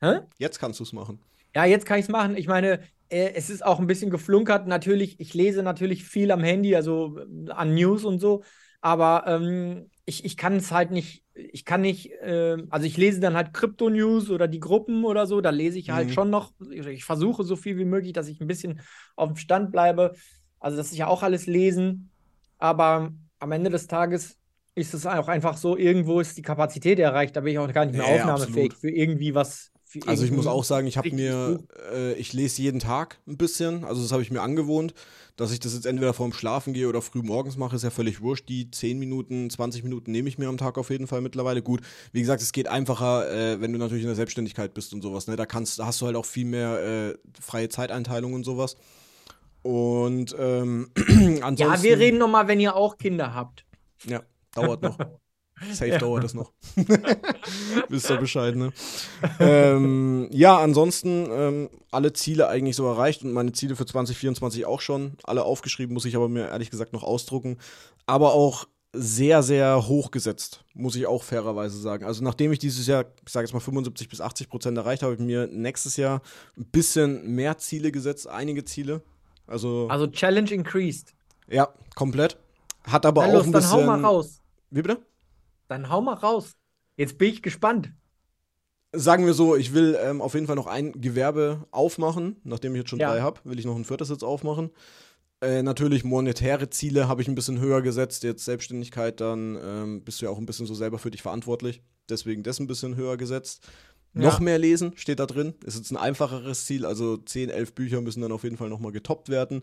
Hä? Jetzt kannst du es machen. Ja, jetzt kann ich es machen. Ich meine, äh, es ist auch ein bisschen geflunkert. Natürlich, ich lese natürlich viel am Handy, also äh, an News und so. Aber ähm, ich, ich kann es halt nicht, ich kann nicht, äh, also ich lese dann halt Krypto-News oder die Gruppen oder so, da lese ich halt mhm. schon noch, ich versuche so viel wie möglich, dass ich ein bisschen auf dem Stand bleibe. Also das ist ja auch alles lesen. Aber am Ende des Tages ist es auch einfach so, irgendwo ist die Kapazität erreicht, da bin ich auch gar nicht mehr ja, aufnahmefähig absolut. für irgendwie was Also ich muss auch sagen, ich habe mir, äh, ich lese jeden Tag ein bisschen, also das habe ich mir angewohnt, dass ich das jetzt entweder vorm Schlafen gehe oder früh morgens mache, ist ja völlig wurscht. Die 10 Minuten, 20 Minuten nehme ich mir am Tag auf jeden Fall mittlerweile. Gut, wie gesagt, es geht einfacher, äh, wenn du natürlich in der Selbstständigkeit bist und sowas, ne? Da kannst, da hast du halt auch viel mehr äh, freie Zeiteinteilung und sowas. Und ähm, ansonsten. Ja, wir reden nochmal, wenn ihr auch Kinder habt. Ja, dauert noch. Safe dauert es noch. Wisst ihr Bescheid, ne? ähm, ja, ansonsten ähm, alle Ziele eigentlich so erreicht und meine Ziele für 2024 auch schon. Alle aufgeschrieben, muss ich aber mir ehrlich gesagt noch ausdrucken. Aber auch sehr, sehr hoch gesetzt, muss ich auch fairerweise sagen. Also nachdem ich dieses Jahr, ich sage jetzt mal 75 bis 80 Prozent erreicht habe, habe ich mir nächstes Jahr ein bisschen mehr Ziele gesetzt, einige Ziele. Also, Also Challenge increased. ja, komplett. Hat aber Na auch los, ein dann bisschen. hau mal raus. Wie bitte? Dann hau mal raus. Jetzt bin ich gespannt. Sagen wir so, ich will ähm, auf jeden Fall noch ein Gewerbe aufmachen. Nachdem ich jetzt schon Ja. drei habe, will ich noch ein viertes jetzt aufmachen. Äh, natürlich monetäre Ziele habe ich ein bisschen höher gesetzt. Jetzt Selbstständigkeit, dann ähm, bist du ja auch ein bisschen so selber für dich verantwortlich. Deswegen das ein bisschen höher gesetzt. Ja. Noch mehr lesen steht da drin. Ist jetzt ein einfacheres Ziel. Also 10, 11 Bücher müssen dann auf jeden Fall nochmal getoppt werden.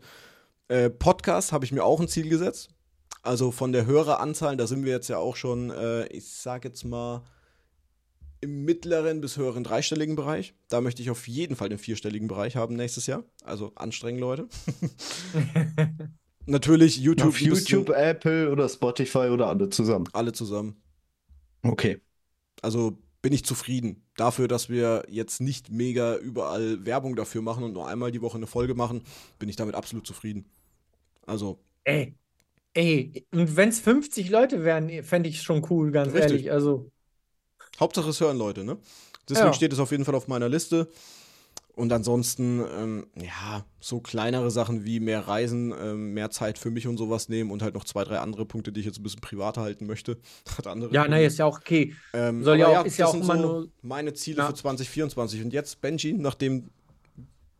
Äh, Podcast habe ich mir auch ein Ziel gesetzt. Also von der Höreranzahl, da sind wir jetzt ja auch schon, äh, ich sag jetzt mal, im mittleren bis höheren dreistelligen Bereich. Da möchte ich auf jeden Fall den vierstelligen Bereich haben nächstes Jahr. Also anstrengen, Leute. Natürlich YouTube, Auf YouTube, Apple oder Spotify oder alle zusammen. alle zusammen. Okay. Also bin ich zufrieden dafür, dass wir jetzt nicht mega überall Werbung dafür machen und nur einmal die Woche eine Folge machen, bin ich damit absolut zufrieden. Also Ey, ey, und wenn es 50 Leute wären, fände ich es schon cool, ganz Richtig. ehrlich. Also, Hauptsache es hören Leute, ne? Deswegen Ja. steht es auf jeden Fall auf meiner Liste. Und ansonsten, ähm, ja, so kleinere Sachen wie mehr Reisen, ähm, mehr Zeit für mich und sowas nehmen und halt noch zwei, drei andere Punkte, die ich jetzt ein bisschen privater halten möchte. Hat andere ja, nee, ist ja auch okay. Ähm, Soll ja auch- ist ja das auch sind immer so nur- meine Ziele Ja. für 2024. Und jetzt, Benji, nachdem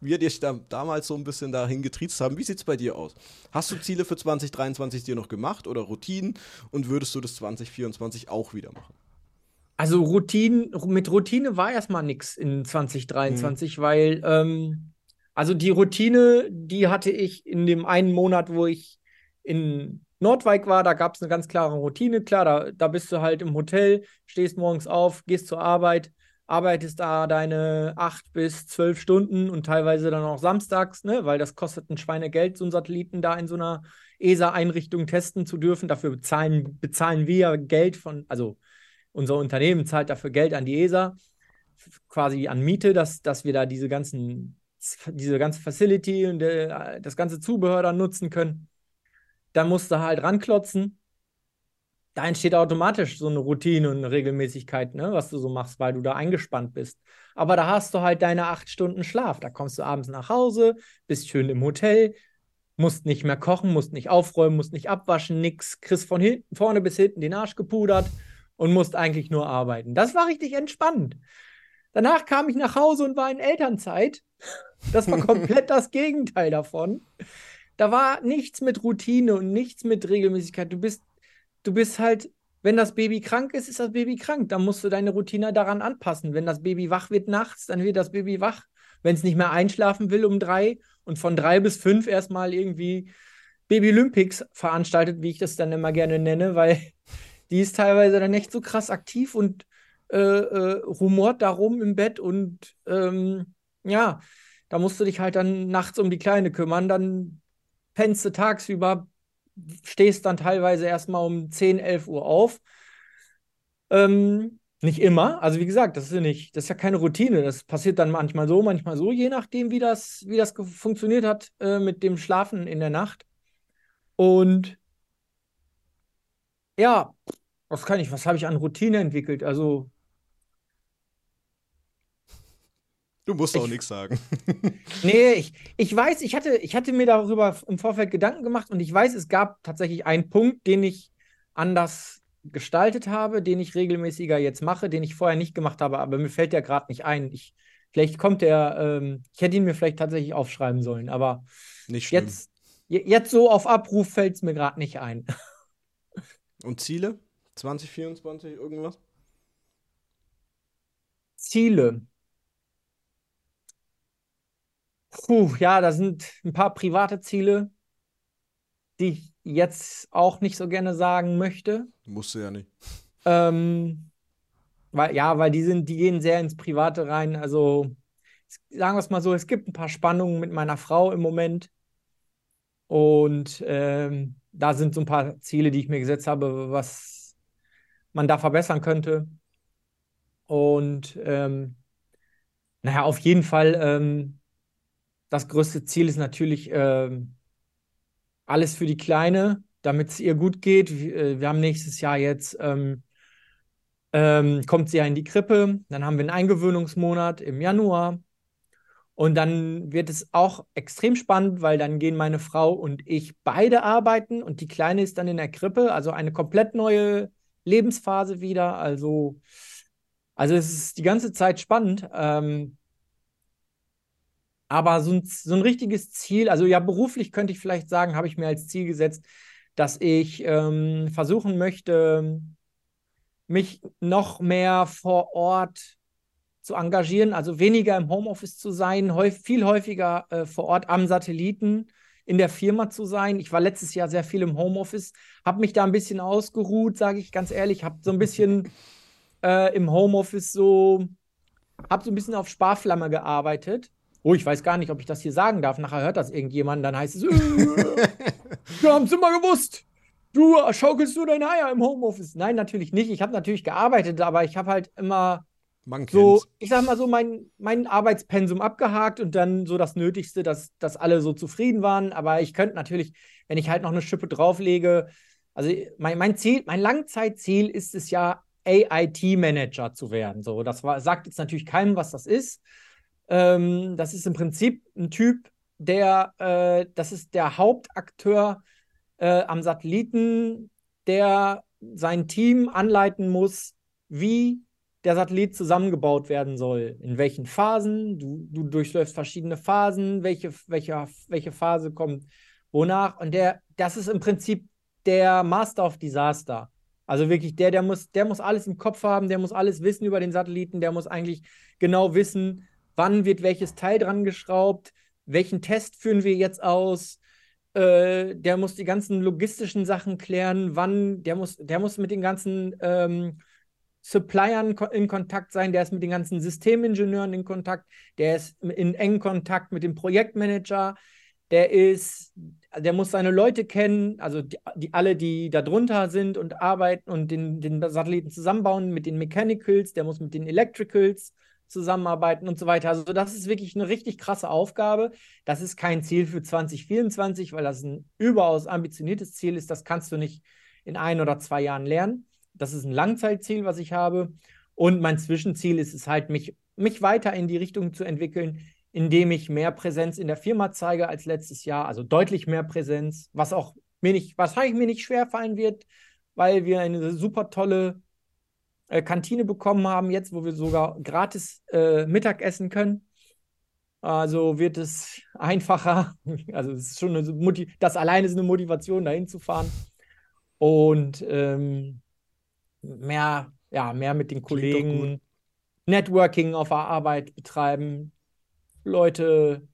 wir dich da damals so ein bisschen dahin getriezt haben, wie sieht's bei dir aus? Hast du Ziele für 2023 dir noch gemacht oder Routinen und würdest du das 2024 auch wieder machen? Also Routine, mit Routine war erstmal nichts in 2023, Mhm. weil ähm, also die Routine, die hatte ich in dem einen Monat, wo ich in Nordwijk war, da gab es eine ganz klare Routine. Klar, da, da bist du halt im Hotel, stehst morgens auf, gehst zur Arbeit, arbeitest da deine acht bis zwölf Stunden und teilweise dann auch samstags, ne, weil das kostet ein Schweinegeld, so einen Satelliten da in so einer ESA-Einrichtung testen zu dürfen. Dafür bezahlen, bezahlen wir Geld von, also unser Unternehmen zahlt dafür Geld an die ESA, quasi an Miete, dass, dass wir da diese ganzen, diese ganze Facility und äh, das ganze Zubehör dann nutzen können. Dann musst du halt ranklotzen. Da entsteht automatisch so eine Routine und eine Regelmäßigkeit, ne, was du so machst, weil du da eingespannt bist. Aber da hast du halt deine acht Stunden Schlaf. Da kommst du abends nach Hause, bist schön im Hotel, musst nicht mehr kochen, musst nicht aufräumen, musst nicht abwaschen, nix, kriegst von hinten, vorne bis hinten den Arsch gepudert und musst eigentlich nur arbeiten. Das war richtig entspannend. Danach kam ich nach Hause und war in Elternzeit. Das war komplett das Gegenteil davon. Da war nichts mit Routine und nichts mit Regelmäßigkeit. Du bist, du bist halt, wenn das Baby krank ist, ist das Baby krank. Dann musst du deine Routine daran anpassen. Wenn das Baby wach wird nachts, dann wird das Baby wach. Wenn es nicht mehr einschlafen will um drei und von drei bis fünf erstmal irgendwie Baby Olympics veranstaltet, wie ich das dann immer gerne nenne, weil die ist teilweise dann echt so krass aktiv und äh, äh, rumort da rum im Bett und ähm, ja, da musst du dich halt dann nachts um die Kleine kümmern, dann pennst du tagsüber, stehst dann teilweise erstmal um 10, 11 Uhr auf. Ähm, nicht immer, also wie gesagt, das ist ja nicht, das ist ja keine Routine. Das passiert dann manchmal so, manchmal so, je nachdem, wie das, wie das funktioniert hat äh, mit dem Schlafen in der Nacht. Und ja, was kann ich, was habe ich an Routine entwickelt? Also, Du musst auch Ich- nichts sagen. nee, ich, ich weiß, ich hatte, ich hatte mir darüber im Vorfeld Gedanken gemacht und ich weiß, es gab tatsächlich einen Punkt, den ich anders gestaltet habe, den ich regelmäßiger jetzt mache, den ich vorher nicht gemacht habe, aber mir fällt der gerade nicht ein. Ich, vielleicht kommt der, ähm, ich hätte ihn mir vielleicht tatsächlich aufschreiben sollen, aber jetzt, je- jetzt so auf Abruf fällt es mir gerade nicht ein. Und Ziele? 2024, irgendwas? Ziele. Puh, ja, da sind ein paar private Ziele, die ich jetzt auch nicht so gerne sagen möchte. Musst du ja nicht. Ähm, weil, ja, weil die sind, die gehen sehr ins Private rein. Also, sagen wir es mal so, es gibt ein paar Spannungen mit meiner Frau im Moment. Und ähm, da sind so ein paar Ziele, die ich mir gesetzt habe, was man da verbessern könnte. Und ähm, naja, auf jeden Fall, ähm, das größte Ziel ist natürlich ähm, alles für die Kleine, damit es ihr gut geht. Wir, äh, wir haben nächstes Jahr jetzt, ähm, ähm, kommt sie ja in die Krippe, dann haben wir einen Eingewöhnungsmonat im Januar. Und dann wird es auch extrem spannend, weil dann gehen meine Frau und ich beide arbeiten und die Kleine ist dann in der Krippe, also eine komplett neue Lebensphase wieder. Also, also es ist die ganze Zeit spannend. Ähm, aber so ein, so ein richtiges Ziel, also ja, beruflich könnte ich vielleicht sagen, habe ich mir als Ziel gesetzt, dass ich ähm, versuchen möchte, mich noch mehr vor Ort zu engagieren, also weniger im Homeoffice zu sein, häufig, viel häufiger äh, vor Ort am Satelliten in der Firma zu sein. Ich war letztes Jahr sehr viel im Homeoffice, habe mich da ein bisschen ausgeruht, sage ich ganz ehrlich, habe so ein bisschen äh, im Homeoffice so, habe so ein bisschen auf Sparflamme gearbeitet. Oh, ich weiß gar nicht, ob ich das hier sagen darf. Nachher hört das irgendjemand, dann heißt es, äh, wir haben es immer gewusst. Du schaukelst nur deine Eier im Homeoffice. Nein, natürlich nicht. Ich habe natürlich gearbeitet, aber ich habe halt immer so, ich sag mal so, mein, mein Arbeitspensum abgehakt und dann so das Nötigste, dass, dass alle so zufrieden waren. Aber ich könnte natürlich, wenn ich halt noch eine Schippe drauflege, also mein, mein Ziel, mein Langzeitziel ist es ja, AIT-Manager zu werden. So, das war, sagt jetzt natürlich keinem, was das ist. Ähm, das ist im Prinzip ein Typ, der, äh, das ist der Hauptakteur äh, am Satelliten, der sein Team anleiten muss, wie der Satellit zusammengebaut werden soll. In welchen Phasen? Du, du durchläufst verschiedene Phasen, welche, welche, welche Phase kommt wonach. Und der, das ist im Prinzip der Master of Disaster. Also wirklich, der, der muss, der muss alles im Kopf haben, der muss alles wissen über den Satelliten, der muss eigentlich genau wissen, wann wird welches Teil dran geschraubt, welchen Test führen wir jetzt aus. Äh, der muss die ganzen logistischen Sachen klären, wann, der muss, der muss mit den ganzen ähm, Suppliern in Kontakt sein, der ist mit den ganzen Systemingenieuren in Kontakt, der ist in engen Kontakt mit dem Projektmanager, der ist, der muss seine Leute kennen, also die, die alle, die da drunter sind und arbeiten und den, den Satelliten zusammenbauen mit den Mechanicals, der muss mit den Electricals zusammenarbeiten und so weiter. Also das ist wirklich eine richtig krasse Aufgabe. Das ist kein Ziel für 2024, weil das ein überaus ambitioniertes Ziel ist. Das kannst du nicht in ein oder zwei Jahren lernen. Das ist ein Langzeitziel, was ich habe. Und mein Zwischenziel ist es halt, mich, mich weiter in die Richtung zu entwickeln, indem ich mehr Präsenz in der Firma zeige als letztes Jahr, also deutlich mehr Präsenz, was auch mir nicht, wahrscheinlich mir nicht schwer fallen wird, weil wir eine super tolle äh, Kantine bekommen haben, jetzt, wo wir sogar gratis äh, Mittag essen können. Also wird es einfacher. Also es ist schon eine Motiv das alleine ist eine Motivation, dahin zu fahren. Und ähm, mehr, ja, mehr mit den. Kollegen Networking auf der Arbeit betreiben, Leute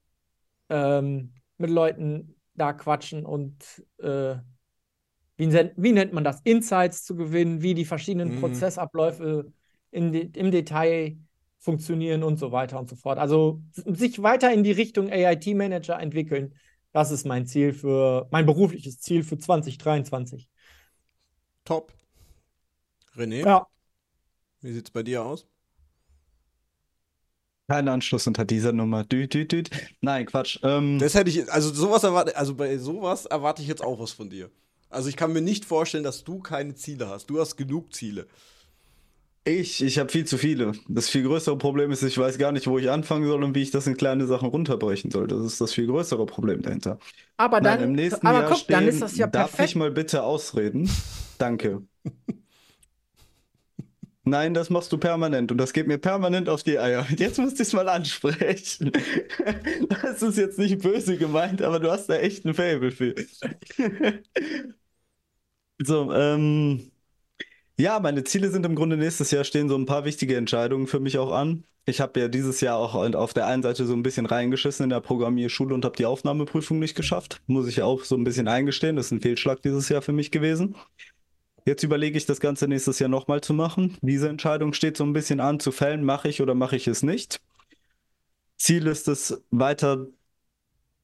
ähm, mit Leuten da quatschen und äh, wie, wie nennt man das? Insights zu gewinnen, wie die verschiedenen Mhm. Prozessabläufe in de im Detail funktionieren und so weiter und so fort. Also sich weiter in die Richtung AIT-Manager entwickeln, das ist mein Ziel für, mein berufliches Ziel für 2023. Top. René, Ja. wie sieht's bei dir aus? Kein Anschluss unter dieser Nummer. Düt, düt, düt. Nein, Quatsch. Ähm, Das hätte ich, also sowas erwarte, also bei sowas erwarte ich jetzt auch was von dir. Also ich kann mir nicht vorstellen, dass du keine Ziele hast. Du hast genug Ziele. ich, ich habe viel zu viele. Das viel größere Problem ist, ich weiß gar nicht, wo ich anfangen soll und wie ich das in kleine Sachen runterbrechen soll. Das ist das viel größere Problem dahinter. Aber Nein, dann, im nächsten aber Jahr guck, dann stehen, ist das ja darf perfekt. ich mal bitte ausreden? Danke. Nein, das machst du permanent und das geht mir permanent auf die Eier. Jetzt musst du es mal ansprechen. Das ist jetzt nicht böse gemeint, aber du hast da echt ein Faible für. So, ähm, ja, meine Ziele sind im Grunde nächstes Jahr stehen so ein paar wichtige Entscheidungen für mich auch an. ich habe ja dieses Jahr auch auf der einen Seite so ein bisschen reingeschissen in der Programmierschule und habe die Aufnahmeprüfung nicht geschafft. Muss ich auch so ein bisschen eingestehen. Das ist ein Fehlschlag dieses Jahr für mich gewesen. Jetzt überlege ich das Ganze nächstes Jahr nochmal zu machen. Diese Entscheidung steht so ein bisschen an zu fällen, mache ich oder mache ich es nicht. Ziel ist es, weiter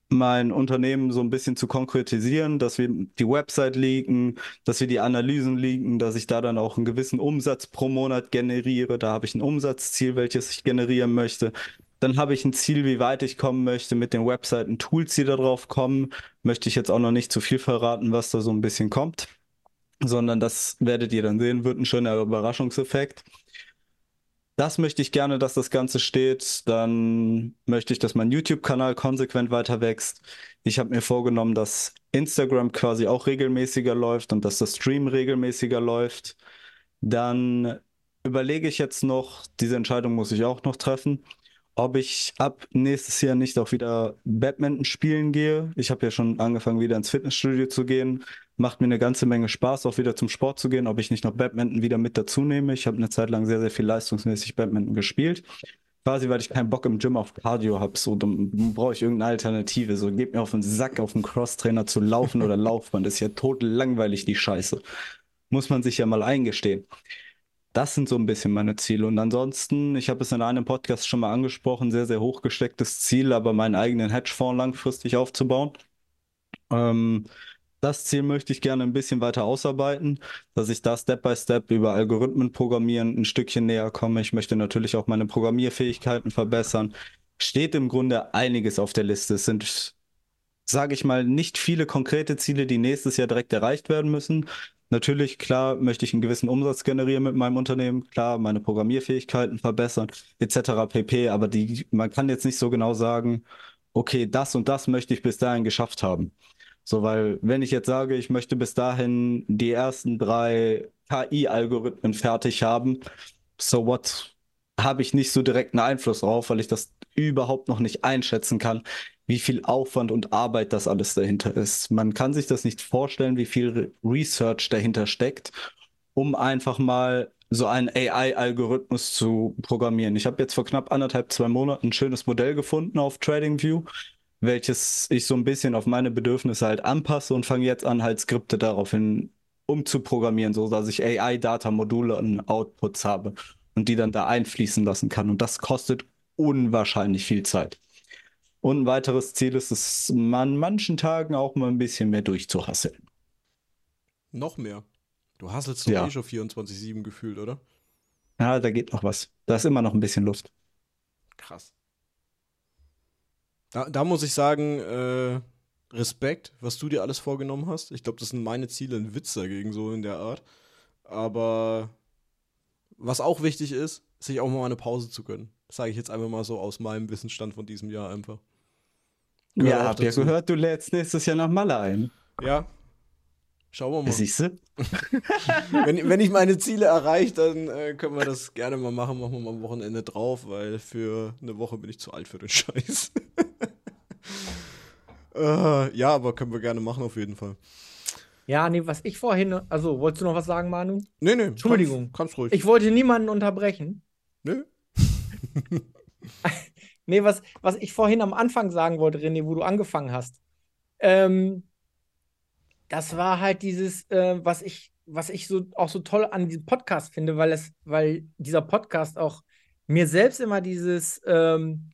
mein Unternehmen so ein bisschen zu konkretisieren, dass wir die Website leaken, dass wir die Analysen leaken, dass ich da dann auch einen gewissen Umsatz pro Monat generiere. Da habe ich ein Umsatzziel, welches ich generieren möchte. Dann habe ich ein Ziel, wie weit ich kommen möchte mit den Webseiten, Tools, die da drauf kommen. Möchte ich jetzt auch noch nicht zu viel verraten, was da so ein bisschen kommt, sondern das werdet ihr dann sehen, wird ein schöner Überraschungseffekt. Das möchte ich gerne, dass das Ganze steht. Dann möchte ich, dass mein YouTube-Kanal konsequent weiter wächst. Ich habe mir vorgenommen, dass Instagram quasi auch regelmäßiger läuft und dass das Stream regelmäßiger läuft. Dann überlege ich jetzt noch, diese Entscheidung muss ich auch noch treffen, ob ich ab nächstes Jahr nicht auch wieder Badminton spielen gehe. Ich habe ja schon angefangen, wieder ins Fitnessstudio zu gehen. Macht mir eine ganze Menge Spaß, auch wieder zum Sport zu gehen, ob ich nicht noch Badminton wieder mit dazu nehme. Ich habe eine Zeit lang sehr, sehr viel leistungsmäßig Badminton gespielt. Quasi, weil ich keinen Bock im Gym auf Cardio habe. So, dann brauche ich irgendeine Alternative. So, geht mir auf den Sack, auf den Crosstrainer zu laufen oder Laufband. Das ist ja tot langweilig, die Scheiße. Muss man sich ja mal eingestehen. Das sind so ein bisschen meine Ziele. Und ansonsten, ich habe es in einem Podcast schon mal angesprochen, sehr, sehr hochgestecktes Ziel, aber meinen eigenen Hedgefonds langfristig aufzubauen. Ähm, das Ziel möchte ich gerne ein bisschen weiter ausarbeiten, dass ich da Step by Step über Algorithmen programmieren ein Stückchen näher komme. Ich möchte natürlich auch meine Programmierfähigkeiten verbessern. Steht im Grunde einiges auf der Liste. Es sind, sage ich mal, nicht viele konkrete Ziele, die nächstes Jahr direkt erreicht werden müssen, Natürlich, klar, möchte ich einen gewissen Umsatz generieren mit meinem Unternehmen, klar, meine Programmierfähigkeiten verbessern, etc. pp. Aber die, man kann jetzt nicht so genau sagen, okay, das und das möchte ich bis dahin geschafft haben. So, weil wenn ich jetzt sage, ich möchte bis dahin die ersten drei KI-Algorithmen fertig haben, so what, habe ich nicht so direkten Einfluss drauf, weil ich das überhaupt noch nicht einschätzen kann, wie viel Aufwand und Arbeit das alles dahinter ist. Man kann sich das nicht vorstellen, wie viel Research dahinter steckt, um einfach mal so einen AI-Algorithmus zu programmieren. Ich habe jetzt vor knapp anderthalb, zwei Monaten ein schönes Modell gefunden auf TradingView, welches ich so ein bisschen auf meine Bedürfnisse halt anpasse und fange jetzt an, halt Skripte daraufhin umzuprogrammieren, so dass ich AI-Data-Module und Outputs habe und die dann da einfließen lassen kann. Und das kostet unwahrscheinlich viel Zeit. Und ein weiteres Ziel ist es, an manchen Tagen auch mal ein bisschen mehr durchzuhasseln. Noch mehr. Du hasselst doch ja. eh schon 24-7 gefühlt, oder? Ja, da geht noch was. Da ist immer noch ein bisschen Luft. Krass. Da, da muss ich sagen, äh, Respekt, was du dir alles vorgenommen hast. Ich glaube, das sind meine Ziele, ein Witz dagegen, so in der Art. Aber was auch wichtig ist, sich auch mal eine Pause zu gönnen. Das sage ich jetzt einfach mal so aus meinem Wissensstand von diesem Jahr einfach. Gehört ja, hab ja gehört, du lädst nächstes Jahr nach Malle ein. Ja. Schauen wir mal. Siehst du? wenn, wenn ich meine Ziele erreiche, dann äh, können wir das gerne mal machen. Machen wir mal am Wochenende drauf, weil für eine Woche bin ich zu alt für den Scheiß. äh, ja, aber können wir gerne machen auf jeden Fall. Ja, nee, was ich vorhin, also wolltest du noch was sagen, Manu? Nee, nee. Entschuldigung. Kannst, kannst ruhig. Ich wollte niemanden unterbrechen. Nö. Nee, was, was ich vorhin am Anfang sagen wollte, René, wo du angefangen hast. Ähm, das war halt dieses, äh, was ich, was ich so auch so toll an diesem Podcast finde, weil es, weil dieser Podcast auch mir selbst immer dieses, ähm,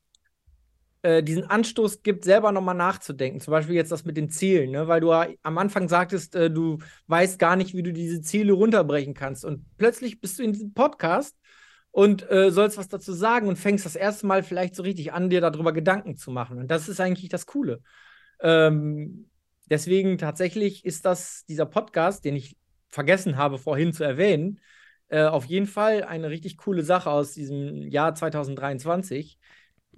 äh, diesen Anstoß gibt, selber nochmal nachzudenken. Zum Beispiel jetzt das mit den Zielen, ne? weil du am Anfang sagtest, äh, du weißt gar nicht, wie du diese Ziele runterbrechen kannst. Und plötzlich bist du in diesem Podcast und äh, sollst was dazu sagen und fängst das erste Mal vielleicht so richtig an, dir darüber Gedanken zu machen. Und das ist eigentlich das Coole. Ähm, deswegen tatsächlich ist das dieser Podcast, den ich vergessen habe vorhin zu erwähnen, äh, auf jeden Fall eine richtig coole Sache aus diesem Jahr 2023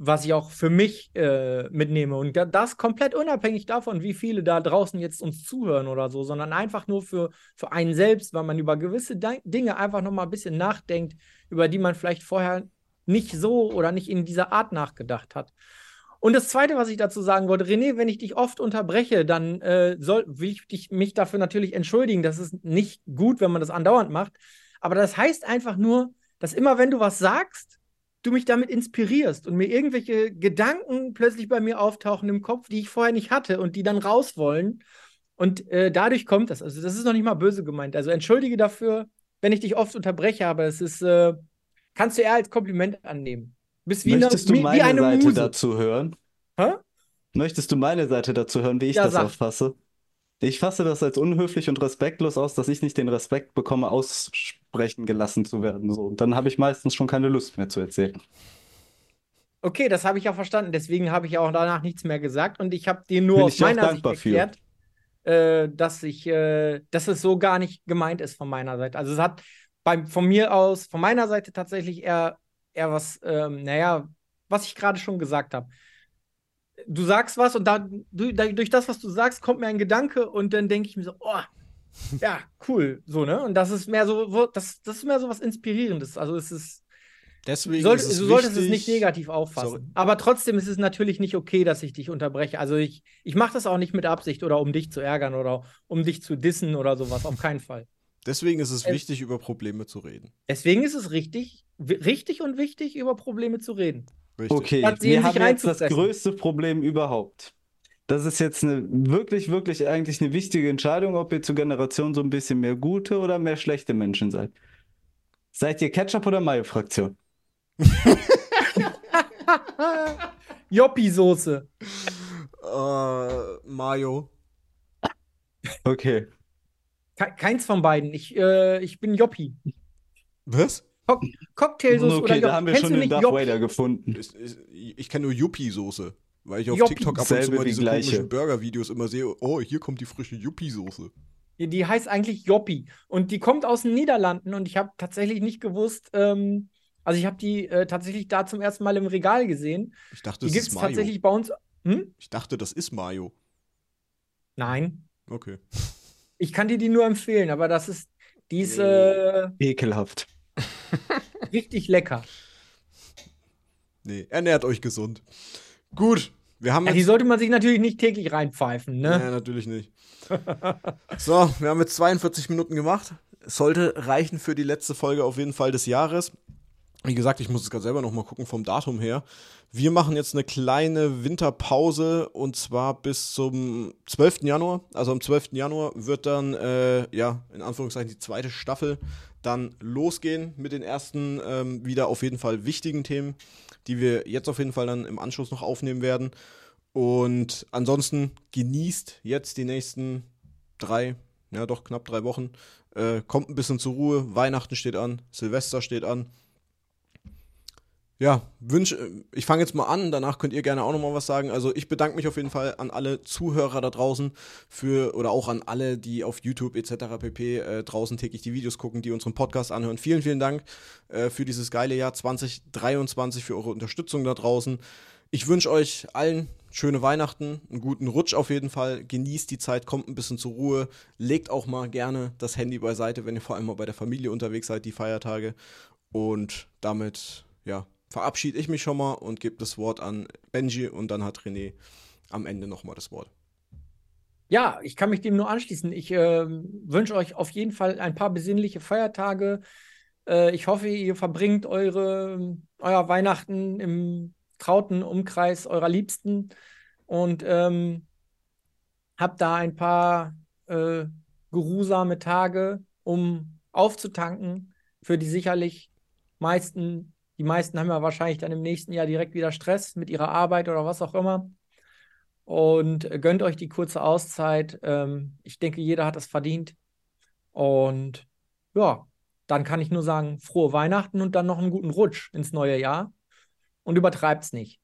was ich auch für mich äh, mitnehme. Und das komplett unabhängig davon, wie viele da draußen jetzt uns zuhören oder so, sondern einfach nur für, für einen selbst, weil man über gewisse De Dinge einfach nochmal ein bisschen nachdenkt, über die man vielleicht vorher nicht so oder nicht in dieser Art nachgedacht hat. Und das Zweite, was ich dazu sagen wollte, René, wenn ich dich oft unterbreche, dann äh, soll, will ich dich, mich dafür natürlich entschuldigen. Das ist nicht gut, wenn man das andauernd macht. Aber das heißt einfach nur, dass immer wenn du was sagst, du mich damit inspirierst und mir irgendwelche Gedanken plötzlich bei mir auftauchen im Kopf, die ich vorher nicht hatte und die dann raus wollen. Und äh, dadurch kommt das. Also, das ist noch nicht mal böse gemeint. Also, entschuldige dafür, wenn ich dich oft unterbreche, aber es ist, äh, kannst du eher als Kompliment annehmen. Bist wie, Möchtest eine, du meine wie eine Seite Muse. dazu hören? Hä? Möchtest du meine Seite dazu hören, wie ich ja, das sag. auffasse? Ich fasse das als unhöflich und respektlos aus, dass ich nicht den Respekt bekomme, aussprechen gelassen zu werden. So. Und dann habe ich meistens schon keine Lust mehr zu erzählen. Okay, das habe ich ja verstanden. Deswegen habe ich auch danach nichts mehr gesagt und ich habe dir nur Bin aus meiner Sicht erklärt, äh, dass ich, äh, dass es so gar nicht gemeint ist von meiner Seite. Also es hat bei, von mir aus, von meiner Seite tatsächlich eher, eher was, ähm, naja, was ich gerade schon gesagt habe du sagst was und da, du, da, durch das, was du sagst, kommt mir ein Gedanke und dann denke ich mir so, oh, ja, cool, so, ne? Und das ist mehr so, das, das ist mehr so was Inspirierendes. Also es ist. Deswegen soll, ist es du solltest es nicht negativ auffassen. Sorry. Aber trotzdem ist es natürlich nicht okay, dass ich dich unterbreche. Also ich, ich mache das auch nicht mit Absicht oder um dich zu ärgern oder um dich zu dissen oder sowas. Auf keinen Fall. Deswegen ist es, es wichtig, über Probleme zu reden. Deswegen ist es richtig, richtig und wichtig, über Probleme zu reden. Richtig. Okay, wir haben jetzt das größte Problem überhaupt. Das ist jetzt eine wirklich, wirklich eigentlich eine wichtige Entscheidung, ob ihr zur Generation so ein bisschen mehr gute oder mehr schlechte Menschen seid. Seid ihr Ketchup oder Mayo-Fraktion? Joppi-Soße. Uh, Mayo. Okay. Keins von beiden. Ich, äh, ich bin Joppi. Was? Co Cocktailsoße okay, oder da haben wir schon den Darth Vader gefunden. Ich, ich, ich kenne nur Yuppie-Soße. Weil ich auf Joppi. TikTok ab und zu mal diese komischen Burger-Videos immer sehe, oh, hier kommt die frische Yuppie-Soße. Die heißt eigentlich Joppi. Und die kommt aus den Niederlanden und ich habe tatsächlich nicht gewusst, ähm, also ich habe die äh, tatsächlich da zum ersten Mal im Regal gesehen. Ich dachte, das die ist Mayo. tatsächlich bei uns. Hm? Ich dachte, das ist Mayo. Nein. Okay. Ich kann dir die nur empfehlen, aber das ist diese. Äh, Ekelhaft. Richtig lecker. Nee, ernährt euch gesund. Gut, wir haben. Ja, die sollte man sich natürlich nicht täglich reinpfeifen, ne? Ja, natürlich nicht. so, wir haben jetzt 42 Minuten gemacht. Es sollte reichen für die letzte Folge auf jeden Fall des Jahres. Wie gesagt, ich muss es gerade selber noch mal gucken vom Datum her. Wir machen jetzt eine kleine Winterpause und zwar bis zum 12. Januar. Also am 12. Januar wird dann, äh, ja, in Anführungszeichen die zweite Staffel dann losgehen mit den ersten ähm, wieder auf jeden Fall wichtigen Themen, die wir jetzt auf jeden Fall dann im Anschluss noch aufnehmen werden. Und ansonsten genießt jetzt die nächsten drei, ja doch knapp drei Wochen. Äh, kommt ein bisschen zur Ruhe. Weihnachten steht an, Silvester steht an ja, wünsche, ich fange jetzt mal an, danach könnt ihr gerne auch nochmal was sagen. Also ich bedanke mich auf jeden Fall an alle Zuhörer da draußen für, oder auch an alle, die auf YouTube etc. pp. Äh, draußen täglich die Videos gucken, die unseren Podcast anhören. Vielen, vielen Dank äh, für dieses geile Jahr 2023, für eure Unterstützung da draußen. Ich wünsche euch allen schöne Weihnachten, einen guten Rutsch auf jeden Fall. Genießt die Zeit, kommt ein bisschen zur Ruhe. Legt auch mal gerne das Handy beiseite, wenn ihr vor allem mal bei der Familie unterwegs seid, die Feiertage. Und damit, ja, verabschiede ich mich schon mal und gebe das Wort an Benji und dann hat René am Ende nochmal das Wort. Ja, ich kann mich dem nur anschließen. Ich äh, wünsche euch auf jeden Fall ein paar besinnliche Feiertage. Äh, ich hoffe, ihr verbringt eure, euer Weihnachten im trauten Umkreis eurer Liebsten und ähm, habt da ein paar äh, geruhsame Tage, um aufzutanken für die sicherlich meisten die meisten haben ja wahrscheinlich dann im nächsten Jahr direkt wieder Stress mit ihrer Arbeit oder was auch immer. Und gönnt euch die kurze Auszeit. Ähm, ich denke, jeder hat es verdient. Und ja, dann kann ich nur sagen, frohe Weihnachten und dann noch einen guten Rutsch ins neue Jahr. Und übertreibt es nicht.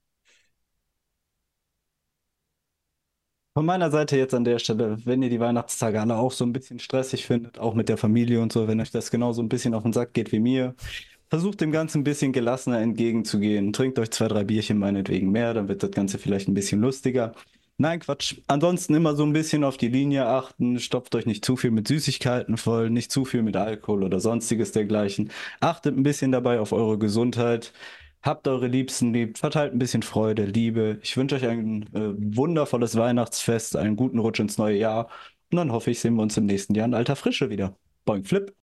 Von meiner Seite jetzt an der Stelle, wenn ihr die Weihnachtstage alle auch so ein bisschen stressig findet, auch mit der Familie und so, wenn euch das genauso ein bisschen auf den Sack geht wie mir, versucht dem Ganzen ein bisschen gelassener entgegenzugehen. Trinkt euch zwei, drei Bierchen meinetwegen mehr, dann wird das Ganze vielleicht ein bisschen lustiger. Nein, Quatsch. Ansonsten immer so ein bisschen auf die Linie achten. Stopft euch nicht zu viel mit Süßigkeiten voll, nicht zu viel mit Alkohol oder sonstiges dergleichen. Achtet ein bisschen dabei auf eure Gesundheit. Habt eure Liebsten lieb, verteilt ein bisschen Freude, Liebe. Ich wünsche euch ein äh, wundervolles Weihnachtsfest, einen guten Rutsch ins neue Jahr. Und dann hoffe ich, sehen wir uns im nächsten Jahr in alter Frische wieder. Boing Flip.